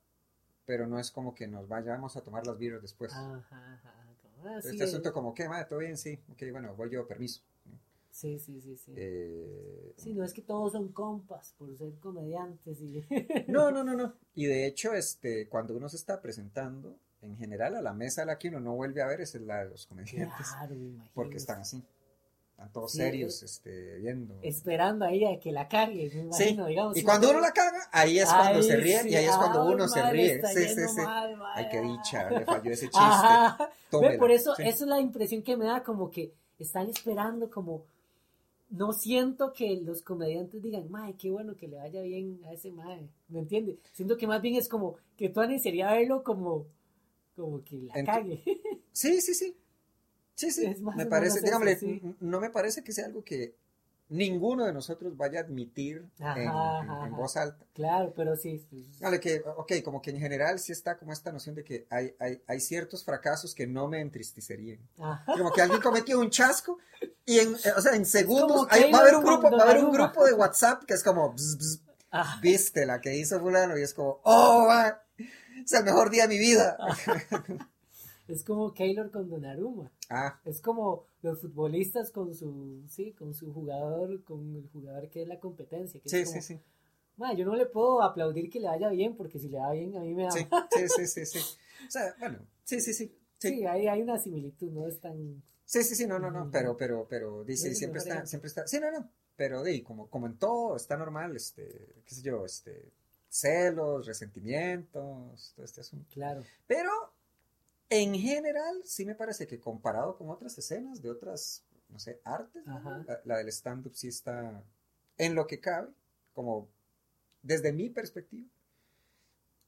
B: pero no es como que nos vayamos a tomar las birras después.
A: Ajá, ajá, ah,
B: Este
A: sí,
B: asunto
A: eh,
B: como, ¿qué, madre? ¿Todo bien? Sí. Ok, bueno, voy yo, permiso.
A: sí, sí, sí, sí.
B: Eh,
A: Sí, no es que todos son compas por ser comediantes y...
B: no, no, no, no. Y de hecho, este, cuando uno se está presentando, en general, a la mesa a la que uno no vuelve a ver es la de los comediantes.
A: Claro, me imagino.
B: porque están así. Están todos
A: Sí,
B: serios, este, viendo.
A: Esperando ahí a que la cargue, me
B: Sí,
A: imagino, digamos.
B: y cuando uno la caga, ahí es cuando se ríen
A: sí,
B: y ahí es cuando
A: ay,
B: uno se ríe. Sí, sí, sí.
A: mal,
B: Ay, qué
A: ah.
B: dicha, le falló ese chiste.
A: Por eso,
B: Sí.
A: eso es la impresión que me da, como que están esperando, como no siento que los comediantes digan, mae, qué bueno que le vaya bien a ese mae, ¿me entiende? Siento que más bien es como que tú sería verlo como, como que la
B: Ent-
A: cague.
B: Sí, sí, sí. Sí, sí.
A: Es más
B: me parece, dígame,
A: sí.
B: no me parece que sea algo que ninguno de nosotros vaya a admitir
A: Ajá,
B: en,
A: ajá,
B: voz alta.
A: claro, pero sí.
B: Dígale que, ok, como que en general sí está como esta noción de que hay, hay, hay ciertos fracasos que no me entristecerían.
A: ajá.
B: Como que alguien cometió un chasco y en, eh, o sea, en segundos hay- va a haber un grupo, va a haber un grupo de WhatsApp que es como, bzz, bzz,
A: Ajá.
B: viste la que hizo fulano y es como, oh, va, es el mejor día de mi vida.
A: Es como Keylor con Donnarumma.
B: Ah,
A: Es como los futbolistas con su, sí, con su jugador, con el jugador que es la competencia. Que
B: sí,
A: es como,
B: sí, sí.
A: "Ma, yo no le puedo aplaudir que le vaya bien, porque si le va bien, a mí me da
B: Sí,
A: mal".
B: sí, sí, sí, sí. O sea, bueno, sí, sí, sí.
A: Sí,
B: Sí,
A: hay, hay una similitud, no es tan...
B: sí, sí, sí, no, no, no,
A: Ujú.
B: pero, pero, pero, dice,
A: el
B: siempre está, siempre está, sí, no, no, pero, di, como, como en todo, está normal, este, qué sé yo, este, celos, resentimientos, todo este asunto.
A: Claro.
B: Pero, en general, sí me parece que comparado con otras escenas de otras, no sé, artes, la, la del stand-up sí está, en lo que cabe, como, desde mi perspectiva,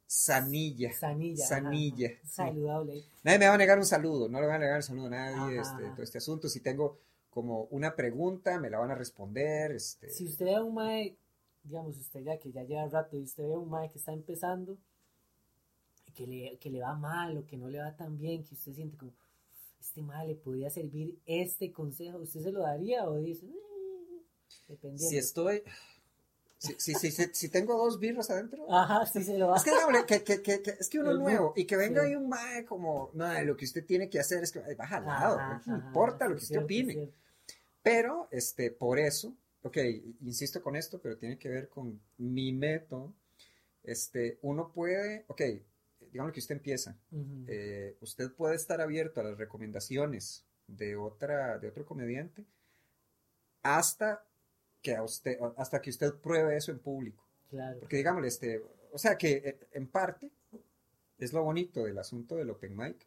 B: sanilla.
A: Sanilla.
B: Sanilla, sí.
A: Saludable.
B: Nadie me va a negar un saludo, no le van a negar un saludo a nadie,
A: Ajá,
B: este,
A: ajá.
B: todo este asunto. Si tengo como una pregunta, me la van a responder. Este,
A: Si usted ve a un mae, digamos, usted ya que ya lleva rato y usted ve a un mae que está empezando, que le, que le va mal o que no le va tan bien, que usted siente como, este mae le podría servir este consejo, ¿usted se lo daría o dice, "Mm", dependiendo?
B: si estoy, si, si, si, tengo dos birras adentro,
A: Ajá, sí se lo va.
B: es que, que, que, es que uno
A: El
B: nuevo y que venga
A: sí.
B: ahí un mae como, no, lo que usted tiene que hacer es que baja al lado,
A: Ajá,
B: no
A: ajá,
B: importa lo que usted
A: cierto,
B: opine.
A: cierto.
B: Pero, este, por eso, ok, insisto con esto, pero tiene que ver con mi método, este, uno puede, ok, digamos que usted empieza,
A: Ujú.
B: eh, usted puede estar abierto a las recomendaciones de, otra, de otro comediante hasta que, a usted, hasta que usted pruebe eso en público.
A: Claro.
B: Porque digámosle, este, o sea que eh, en parte es lo bonito del asunto del open mic,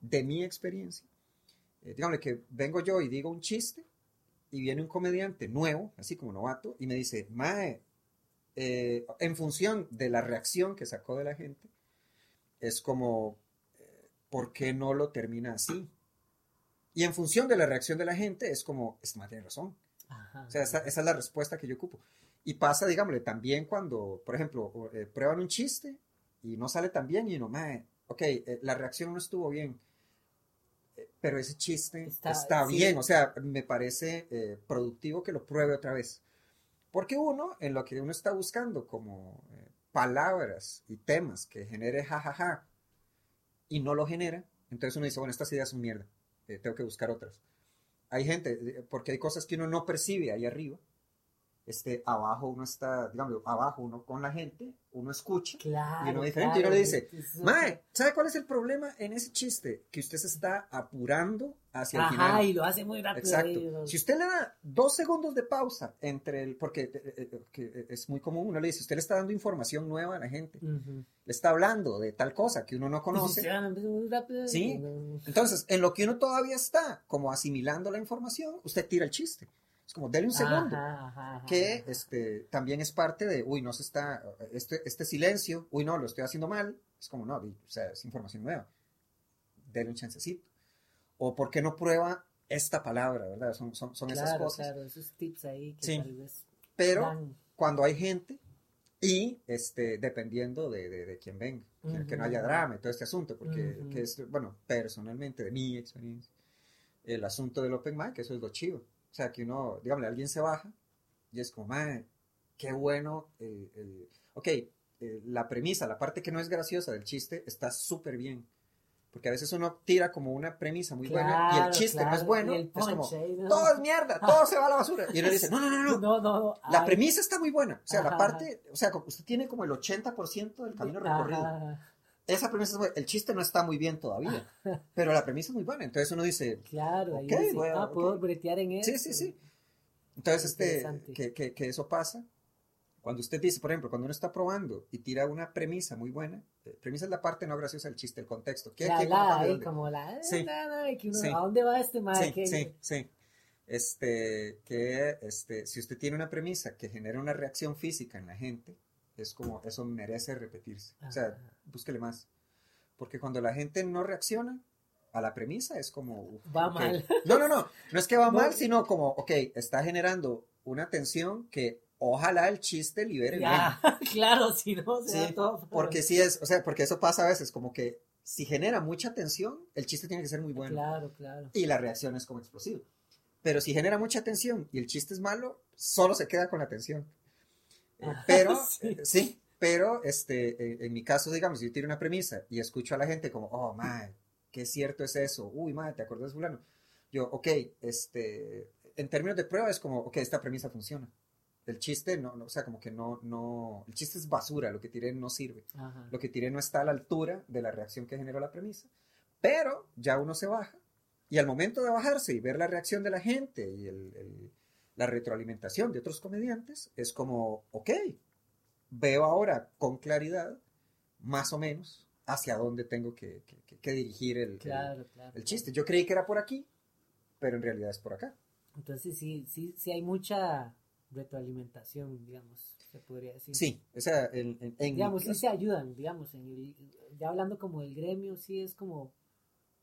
B: de mi experiencia. Eh, digámosle que vengo yo y digo un chiste y viene un comediante nuevo, así como novato, y me dice, Mae, eh, en función de la reacción que sacó de la gente, es como, eh, ¿por qué no lo termina así? Y en función de la reacción de la gente, es como, este mae tiene razón.
A: Ajá.
B: O sea, esa, esa es la respuesta que yo ocupo. Y pasa, digámosle, también cuando, por ejemplo, eh, prueban un chiste y no sale tan bien y uno, mae, ok, eh, la reacción no estuvo bien, eh, pero ese chiste
A: Está-
B: está,
A: sí.
B: bien, o sea, me parece productivo que lo pruebe otra vez. Porque uno, en lo que uno está buscando como palabras y temas que genere jajaja y no lo genera, entonces uno dice, bueno, estas ideas son mierda, eh, tengo que buscar otras. Hay gente, eh, porque hay cosas que uno no percibe ahí arriba. Este, abajo uno está, digamos, abajo uno con la gente, uno escucha
A: Claro.
B: y uno diferente, y uno
A: claro,
B: le dice, Mae, ¿sabe cuál es el problema en ese chiste? Que usted se está apurando hacia el
A: Ajá,
B: final.
A: y lo hace muy rápido.
B: Exacto.
A: lo-
B: Si usted le da dos segundos de pausa entre el, porque eh, eh, que es muy común, uno le dice, usted le está dando información nueva a la gente,
A: Ujú.
B: le está hablando de tal cosa que uno no
A: si
B: conoce.
A: van muy rápido,
B: Sí.
A: no-
B: Entonces, en lo que uno todavía está como asimilando la información, usted tira el chiste. Es como, dele un segundo.
A: Ajá, ajá, ajá,
B: que este, también es parte de, uy, no se está, este, este silencio, uy, no, lo estoy haciendo mal, es como, no, o sea, es información nueva, denle un chancecito. O por qué no prueba esta palabra, ¿verdad? Son, son, son esas
A: Claro,
B: cosas.
A: claro, esos tips ahí que
B: Sí.
A: tal vez
B: Pero cuando hay gente y este, dependiendo de, de, de quién venga, que- que no haya drama y todo este asunto, porque
A: Ujú.
B: que es, bueno, personalmente, de mi experiencia, el asunto del open mic, eso es lo chivo. O sea, que uno, dígame, alguien se baja y es como, man, qué bueno, el, el- ok, eh, la premisa, la parte que no es graciosa del chiste está súper bien. Porque a veces uno tira como una premisa muy buena y el
A: Claro,
B: chiste no es
A: claro,
B: bueno, es como, todo es mierda, todo se va a la basura. Y uno dice, no, no, no, no,
A: No, no, no.
B: la premisa está muy buena. O sea, la
A: Ajá,
B: parte, o sea, usted tiene como el 80% del camino recorrido.
A: ajá,
B: Esa premisa es buena. El chiste no está muy bien todavía, pero la premisa es muy buena. Entonces uno dice,
A: Claro, ahí
B: Ok,
A: dice,
B: voy a-
A: ah, puedo
B: ok.
A: bretear en eso.
B: Sí, sí, sí. entonces este, que, que, que eso pasa. Cuando usted dice, por ejemplo, cuando uno está probando y tira una premisa muy buena, eh, premisa es la parte no graciosa del chiste, el contexto. ¿Qué,
A: La,
B: qué-
A: la, ahí como la, eh,
B: Sí.
A: na, na, que uno,
B: Sí.
A: ¿a dónde va este man?
B: Sí, sí, sí. Este, que este, si usted tiene una premisa que genera una reacción física en la gente, es como, eso merece repetirse. O sea,
A: Ajá.
B: búsquele más. Porque cuando la gente no reacciona a la premisa, es como... uf,
A: Va mal.
B: No, no, no. No es que va
A: No.
B: mal, sino como, ok, está generando una tensión que ojalá el chiste libere bien.
A: Ya, claro, si no, se
B: Sí,
A: todo.
B: Porque sí es, o sea, porque eso pasa a veces, como que si genera mucha tensión, el chiste tiene que ser muy bueno.
A: Claro, claro.
B: Y la reacción es como explosiva. Pero si genera mucha tensión y el chiste es malo, solo se queda con la tensión. Pero,
A: sí.
B: eh, sí, pero este, eh, en mi caso, digamos, yo tiro una premisa y escucho a la gente como, oh, madre, qué cierto es eso. Uy, madre, ¿te acuerdas de fulano? Yo, ok, este, en términos de prueba es como, ok, esta premisa funciona. El chiste, no, no, o sea, como que no, no, el chiste es basura, lo que tiré no sirve.
A: Ajá.
B: Lo que tiré no está a la altura de la reacción que generó la premisa. Pero ya uno se baja y al momento de bajarse y ver la reacción de la gente y el- el- la retroalimentación de otros comediantes, es como, ok, veo ahora con claridad, más o menos, hacia dónde tengo que, que- que- dirigir el, el-
A: Claro, claro.
B: el chiste. Yo creí que era por aquí, pero en realidad es por acá.
A: Entonces sí, sí, sí hay mucha retroalimentación, digamos, se podría decir.
B: Sí, o sea, en, en- en
A: Digamos, sí se ayudan, digamos, en el, ya hablando como del gremio, sí es como,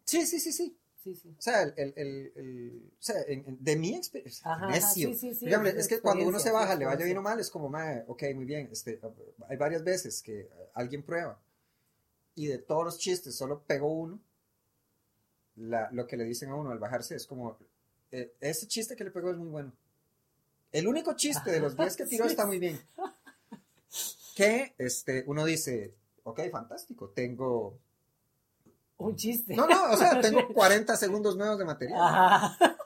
B: sí, sí, sí, sí.
A: Sí, sí.
B: O sea, el, el- el- el- o sea, en- en- de mi experiencia,
A: Ajá, ajá,
B: necio.
A: sí,
B: Dígame,
A: es
B: que cuando uno se baja, le vaya bien o mal, es como, mae, ok, muy bien. Este, hay varias veces que alguien prueba y de todos los chistes solo pegó uno. La- lo que le dicen a uno al bajarse es como, eh, ese chiste que le pegó es muy bueno. El único chiste de los 10 que tiró está muy bien. Que este, uno dice, ok, fantástico, tengo...
A: Un chiste.
B: No, no, o sea, tengo 40 segundos nuevos de material.
A: Ajá.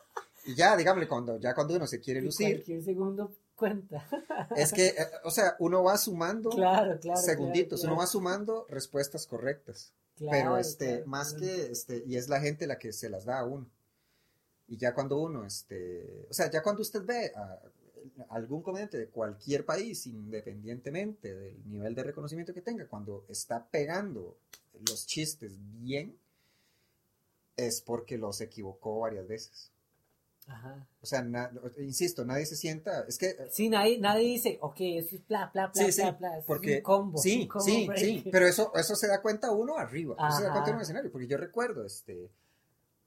B: Y ya, dígame, cuando, ya cuando uno se quiere
A: Y
B: lucir,
A: Cualquier segundo cuenta.
B: es que, eh, o sea, uno va sumando
A: Claro, claro.
B: segunditos,
A: claro,
B: uno va sumando respuestas correctas.
A: claro,
B: Pero este, más que, este, y es la gente la que se las da a uno. Y ya cuando uno, este, o sea, ya cuando usted ve a algún comediante de cualquier país, independientemente del nivel de reconocimiento que tenga, cuando está pegando los chistes bien, es porque los equivocó varias veces.
A: Ajá.
B: O sea, na- insisto, nadie se sienta, es que eh,
A: Sí, nadie, nadie dice, ok, eso es bla, bla, bla,
B: Sí,
A: bla, bla. es
B: porque
A: un combo.
B: sí,
A: un combo
B: sí,
A: break.
B: sí, pero eso, eso se da cuenta uno arriba, eso se da cuenta uno en el escenario, porque yo recuerdo este,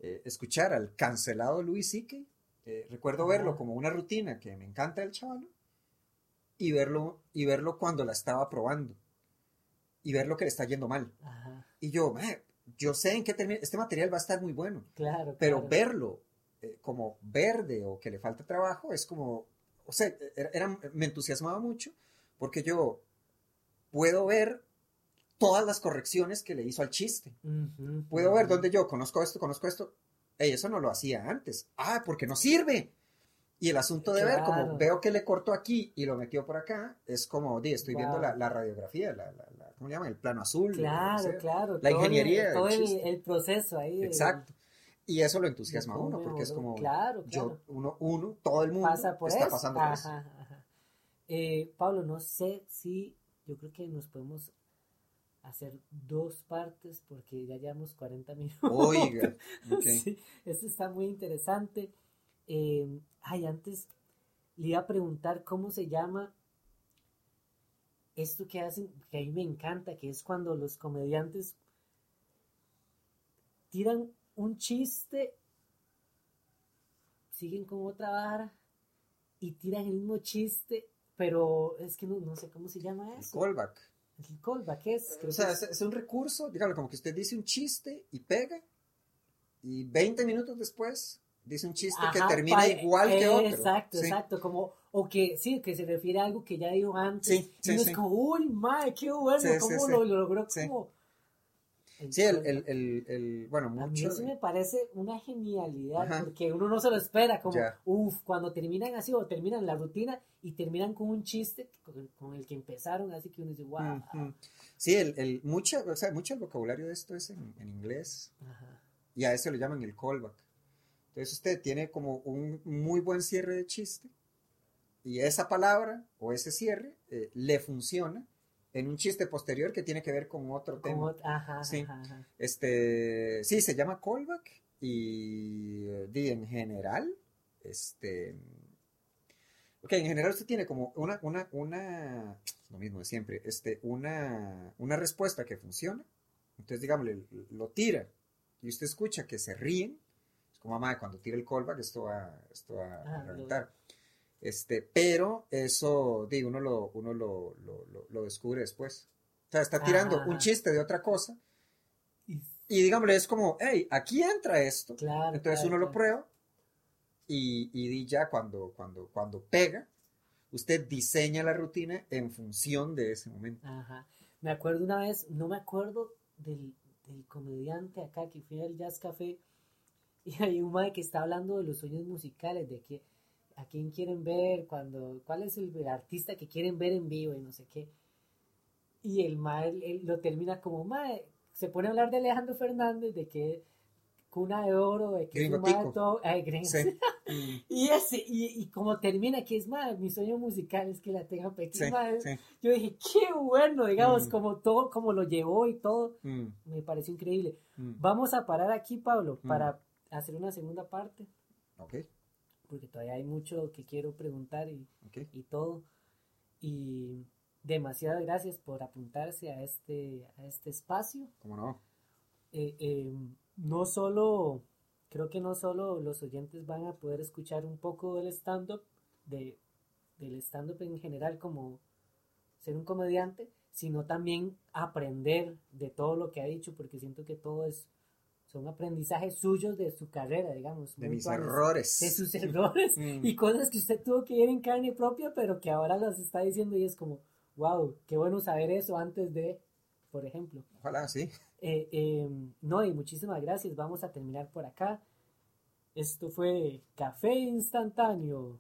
B: eh, escuchar al cancelado Luis C.K., eh, recuerdo
A: Ajá.
B: verlo como una rutina que me encanta del chaval, y verlo, y verlo cuando la estaba probando, y ver lo que le está yendo mal.
A: Ajá,
B: Y yo, "Mae, yo sé en qué termina, este material va a estar muy bueno,
A: claro.
B: pero
A: claro.
B: verlo eh, como verde o que le falta trabajo es como, o sea, era, era- me entusiasmaba mucho porque yo puedo ver todas las correcciones que le hizo al chiste. Puedo ver
A: ujú.
B: dónde yo conozco esto, conozco esto. Ey, eso no lo hacía antes. Ah, porque no sirve. Y el asunto de ver, como veo que le cortó aquí y lo metió por acá, es como, di, estoy viendo la, la radiografía, la, la- la- ¿cómo llaman? El plano azul.
A: Claro, claro.
B: la ingeniería
A: Todo el, proceso ahí.
B: Exacto. Y eso lo entusiasma a uno, porque es como,
A: Claro,
B: yo, uno, uno, todo el mundo
A: Pasa por
B: está
A: eso.
B: pasando por eso.
A: Ajá. Eh, Pablo, no sé si yo creo que nos podemos hacer dos partes porque ya llevamos 40 minutos.
B: Oiga, ok.
A: Sí, esto está muy interesante. Eh, ay, antes le iba a preguntar cómo se llama esto que hacen, que a mí me encanta, que es cuando los comediantes tiran un chiste, siguen con otra vara y tiran el mismo chiste, pero es que no, no sé cómo se llama
B: El
A: eso.
B: callback.
A: El callback es. creo
B: O sea,
A: que
B: es, es un recurso, dígalo, como que usted dice un chiste y pega, y 20 minutos después dice un chiste que
A: Ajá,
B: termina
A: pa-
B: igual que
A: eh,
B: otro.
A: Exacto,
B: Sí.
A: exacto, como, o que sí, que se refiere a algo que ya dijo antes.
B: Sí,
A: y
B: sí,
A: uno
B: sí.
A: es como, uy, madre, qué bueno,
B: Sí, sí,
A: cómo
B: sí.
A: lo logró,
B: Sí.
A: como.
B: Sí, el, el, el, el- bueno,
A: A mí
B: mucho.
A: eso me parece una genialidad,
B: Ajá.
A: porque uno no se lo espera, como, uff, cuando terminan así, o terminan la rutina y terminan con un chiste con, con el que empezaron, así que uno dice, wow.
B: Ujú. Sí, el, el, mucha, o sea, mucho el vocabulario de esto es en, en inglés
A: Ajá.
B: y a eso le llaman el callback. Entonces usted tiene como un muy buen cierre de chiste y esa palabra o ese cierre eh, le funciona en un chiste posterior que tiene que ver con otro tema.
A: Como- ajá,
B: Sí.
A: ajá, ajá.
B: Este, sí, se llama callback y, eh, di, en general, este, ok, en general usted tiene como una, una, una, lo mismo de siempre, este, una, una respuesta que funciona, entonces digámosle, lo tira y usted escucha que se ríen, es como mamá, cuando tira el callback esto va, esto va
A: Ah,
B: a
A: lo-
B: reventar. Este, pero eso, digo, uno lo, uno lo, lo, lo- lo descubre después. O sea, está tirando
A: Ajá.
B: un chiste de otra cosa
A: Y-
B: y digámosle, es como, hey, aquí entra esto.
A: Claro.
B: Entonces
A: claro,
B: uno lo
A: claro.
B: prueba y, y ya cuando, cuando, cuando pega, usted diseña la rutina en función de ese momento.
A: Ajá. Me acuerdo una vez, no me acuerdo del, del comediante acá que fui al Jazz Café y hay un mae que está hablando de los sueños musicales, de que a quién quieren ver, cuando, cuál es el, el artista que quieren ver en vivo y no sé qué. Y el mae él- lo termina como mae, se pone a hablar de Alejandro Fernández, de que cuna de oro, de que es
B: Gringo tico.
A: todo- ay, gringo.
B: Sí.
A: Y ese, y, y como termina, que es mae, mi sueño musical es que la tenga
B: sí,
A: pequeña.
B: sí.
A: Yo dije, qué bueno, digamos,
B: Mm.
A: como todo, como lo llevó y todo,
B: Mm,
A: me pareció increíble.
B: mm.
A: Vamos a parar aquí, Pablo,
B: Mm.
A: para hacer una segunda parte,
B: Ok,
A: porque todavía hay mucho que quiero preguntar y,
B: ok.
A: y todo. Y demasiadas gracias por apuntarse a este, a este espacio.
B: ¿Cómo no?
A: Eh, eh, no solo, creo que no solo los oyentes van a poder escuchar un poco del stand-up, de, del stand-up en general como ser un comediante, sino también aprender de todo lo que ha dicho, porque siento que todo es, son aprendizajes suyos de su carrera, digamos.
B: De mis errores.
A: De sus errores
B: Mm.
A: y cosas que usted tuvo que ver en carne propia, pero que ahora las está diciendo y es como, wow, qué bueno saber eso antes de, por ejemplo.
B: Ojalá, sí.
A: Eh, eh, no, y muchísimas gracias. Vamos a terminar por acá. Esto fue Café Instantáneo.